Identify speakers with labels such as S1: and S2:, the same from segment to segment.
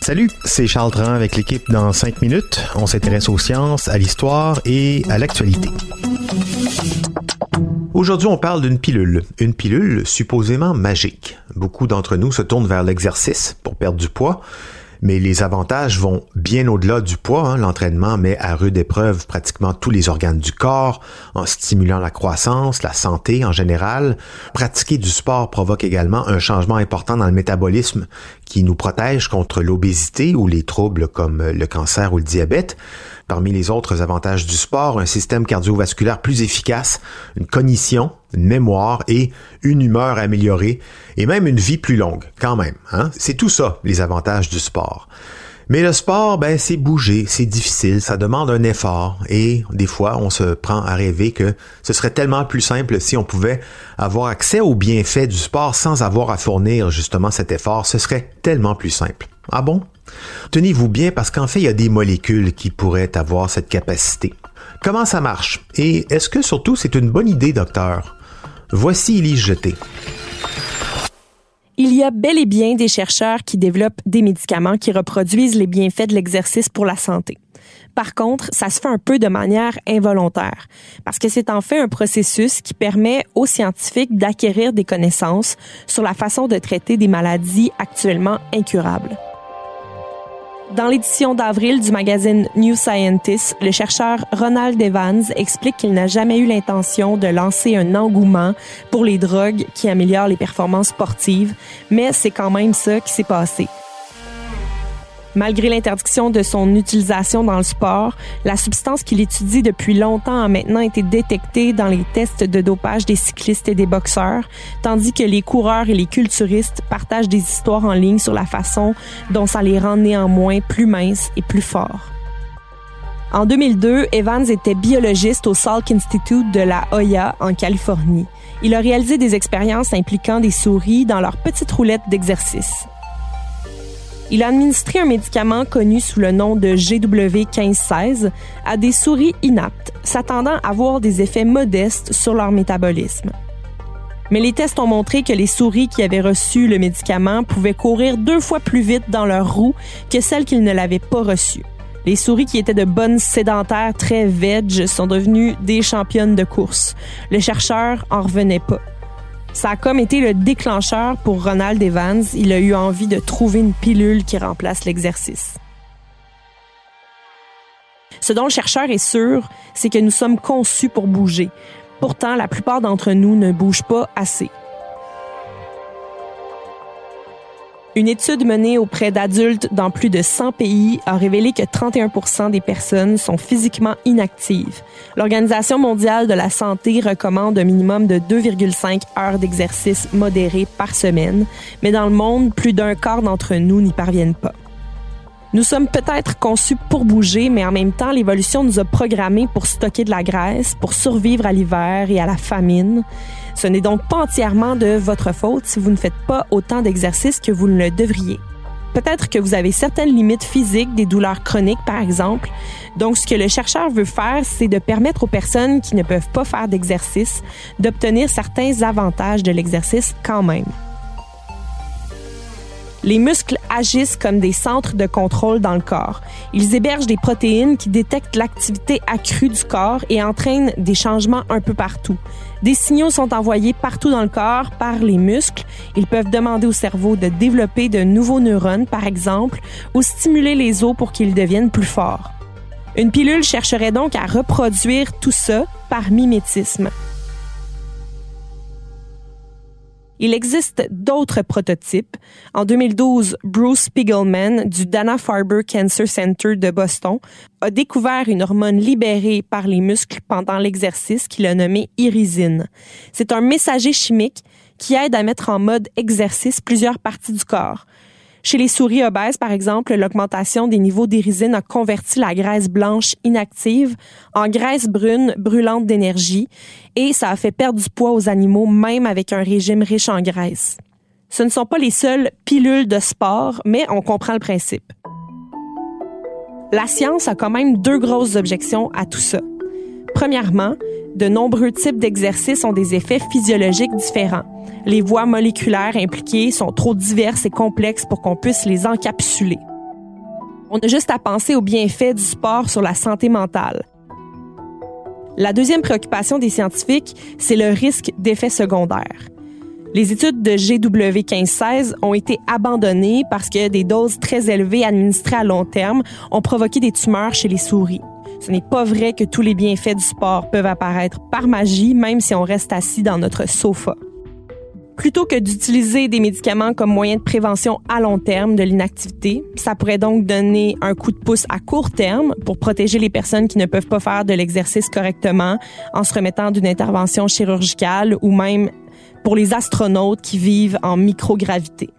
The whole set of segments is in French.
S1: Salut, c'est Charles Tran avec l'équipe dans 5 minutes. On s'intéresse aux sciences, à l'histoire et à l'actualité. Aujourd'hui, on parle d'une pilule, une pilule supposément magique. Beaucoup d'entre nous se tournent vers l'exercice pour perdre du poids, mais les avantages vont bien au-delà du poids. Hein. L'entraînement met à rude épreuve pratiquement tous les organes du corps en stimulant la croissance, la santé en général. Pratiquer du sport provoque également un changement important dans le métabolisme qui nous protège contre l'obésité ou les troubles comme le cancer ou le diabète. Parmi les autres avantages du sport, un système cardiovasculaire plus efficace, une cognition, une mémoire et une humeur améliorée et même une vie plus longue quand même. Hein? C'est tout ça, les avantages du sport. Mais le sport, ben, c'est bouger, c'est difficile, ça demande un effort et des fois, on se prend à rêver que ce serait tellement plus simple si on pouvait avoir accès aux bienfaits du sport sans avoir à fournir justement cet effort. Ce serait tellement plus simple. Ah bon? Tenez-vous bien parce qu'en fait, il y a des molécules qui pourraient avoir cette capacité. Comment ça marche? Et est-ce que surtout c'est une bonne idée, docteur? Voici Jeté.
S2: Il y a bel et bien des chercheurs qui développent des médicaments qui reproduisent les bienfaits de l'exercice pour la santé. Par contre, ça se fait un peu de manière involontaire, parce que c'est en fait un processus qui permet aux scientifiques d'acquérir des connaissances sur la façon de traiter des maladies actuellement incurables. Dans l'édition d'avril du magazine New Scientist, le chercheur Ronald Evans explique qu'il n'a jamais eu l'intention de lancer un engouement pour les drogues qui améliorent les performances sportives, mais c'est quand même ça qui s'est passé. Malgré l'interdiction de son utilisation dans le sport, la substance qu'il étudie depuis longtemps a maintenant été détectée dans les tests de dopage des cyclistes et des boxeurs, tandis que les coureurs et les culturistes partagent des histoires en ligne sur la façon dont ça les rend néanmoins plus minces et plus forts. En 2002, Evans était biologiste au Salk Institute de la Hoya en Californie. Il a réalisé des expériences impliquant des souris dans leurs petites roulettes d'exercice. Il a administré un médicament connu sous le nom de GW1516 à des souris inaptes, s'attendant à avoir des effets modestes sur leur métabolisme. Mais les tests ont montré que les souris qui avaient reçu le médicament pouvaient courir deux fois plus vite dans leur roue que celles qui ne l'avaient pas reçu. Les souris qui étaient de bonnes sédentaires très veg sont devenues des championnes de course. Le chercheur en revenait pas. Ça a comme été le déclencheur pour Ronald Evans. Il a eu envie de trouver une pilule qui remplace l'exercice. Ce dont le chercheur est sûr, c'est que nous sommes conçus pour bouger. Pourtant, la plupart d'entre nous ne bougent pas assez. Une étude menée auprès d'adultes dans plus de 100 pays a révélé que 31 des personnes sont physiquement inactives. L'Organisation mondiale de la santé recommande un minimum de 2,5 heures d'exercice modéré par semaine, mais dans le monde, plus d'un quart d'entre nous n'y parviennent pas. Nous sommes peut-être conçus pour bouger, mais en même temps, l'évolution nous a programmés pour stocker de la graisse, pour survivre à l'hiver et à la famine. Ce n'est donc pas entièrement de votre faute si vous ne faites pas autant d'exercices que vous ne le devriez. Peut-être que vous avez certaines limites physiques, des douleurs chroniques par exemple. Donc ce que le chercheur veut faire, c'est de permettre aux personnes qui ne peuvent pas faire d'exercice d'obtenir certains avantages de l'exercice quand même. Les muscles agissent comme des centres de contrôle dans le corps. Ils hébergent des protéines qui détectent l'activité accrue du corps et entraînent des changements un peu partout. Des signaux sont envoyés partout dans le corps par les muscles. Ils peuvent demander au cerveau de développer de nouveaux neurones, par exemple, ou stimuler les os pour qu'ils deviennent plus forts. Une pilule chercherait donc à reproduire tout ça par mimétisme. Il existe d'autres prototypes. En 2012, Bruce Spiegelman du Dana-Farber Cancer Center de Boston a découvert une hormone libérée par les muscles pendant l'exercice qu'il a nommée irisine. C'est un messager chimique qui aide à mettre en mode exercice plusieurs parties du corps. Chez les souris obèses, par exemple, l'augmentation des niveaux d'irysine a converti la graisse blanche inactive en graisse brune brûlante d'énergie et ça a fait perdre du poids aux animaux même avec un régime riche en graisse. Ce ne sont pas les seules pilules de sport, mais on comprend le principe. La science a quand même deux grosses objections à tout ça. Premièrement, de nombreux types d'exercices ont des effets physiologiques différents. Les voies moléculaires impliquées sont trop diverses et complexes pour qu'on puisse les encapsuler. On a juste à penser aux bienfaits du sport sur la santé mentale. La deuxième préoccupation des scientifiques, c'est le risque d'effets secondaires. Les études de GW1516 ont été abandonnées parce que des doses très élevées administrées à long terme ont provoqué des tumeurs chez les souris. Ce n'est pas vrai que tous les bienfaits du sport peuvent apparaître par magie, même si on reste assis dans notre sofa. Plutôt que d'utiliser des médicaments comme moyen de prévention à long terme de l'inactivité, ça pourrait donc donner un coup de pouce à court terme pour protéger les personnes qui ne peuvent pas faire de l'exercice correctement en se remettant d'une intervention chirurgicale ou même pour les astronautes qui vivent en microgravité.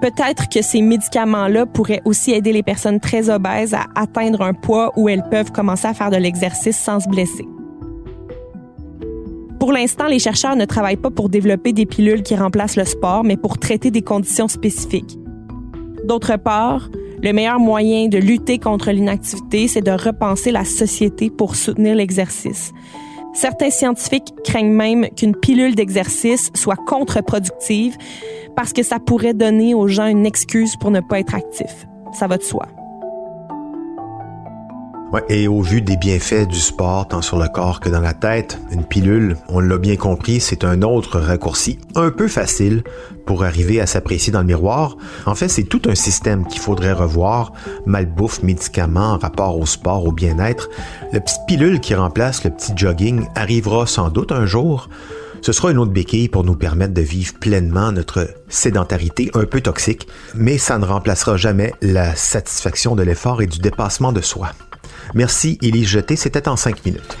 S2: Peut-être que ces médicaments-là pourraient aussi aider les personnes très obèses à atteindre un poids où elles peuvent commencer à faire de l'exercice sans se blesser. Pour l'instant, les chercheurs ne travaillent pas pour développer des pilules qui remplacent le sport, mais pour traiter des conditions spécifiques. D'autre part, le meilleur moyen de lutter contre l'inactivité, c'est de repenser la société pour soutenir l'exercice. Certains scientifiques craignent même qu'une pilule d'exercice soit contre-productive parce que ça pourrait donner aux gens une excuse pour ne pas être actifs. Ça va de soi.
S1: Et au vu des bienfaits du sport, tant sur le corps que dans la tête, une pilule, on l'a bien compris, c'est un autre raccourci, un peu facile pour arriver à s'apprécier dans le miroir. En fait, c'est tout un système qu'il faudrait revoir, malbouffe, médicaments en rapport au sport, au bien-être. Le petit pilule qui remplace le petit jogging arrivera sans doute un jour. Ce sera une autre béquille pour nous permettre de vivre pleinement notre sédentarité un peu toxique, mais ça ne remplacera jamais la satisfaction de l'effort et du dépassement de soi. Merci, Élie Jeté. C'était en cinq minutes.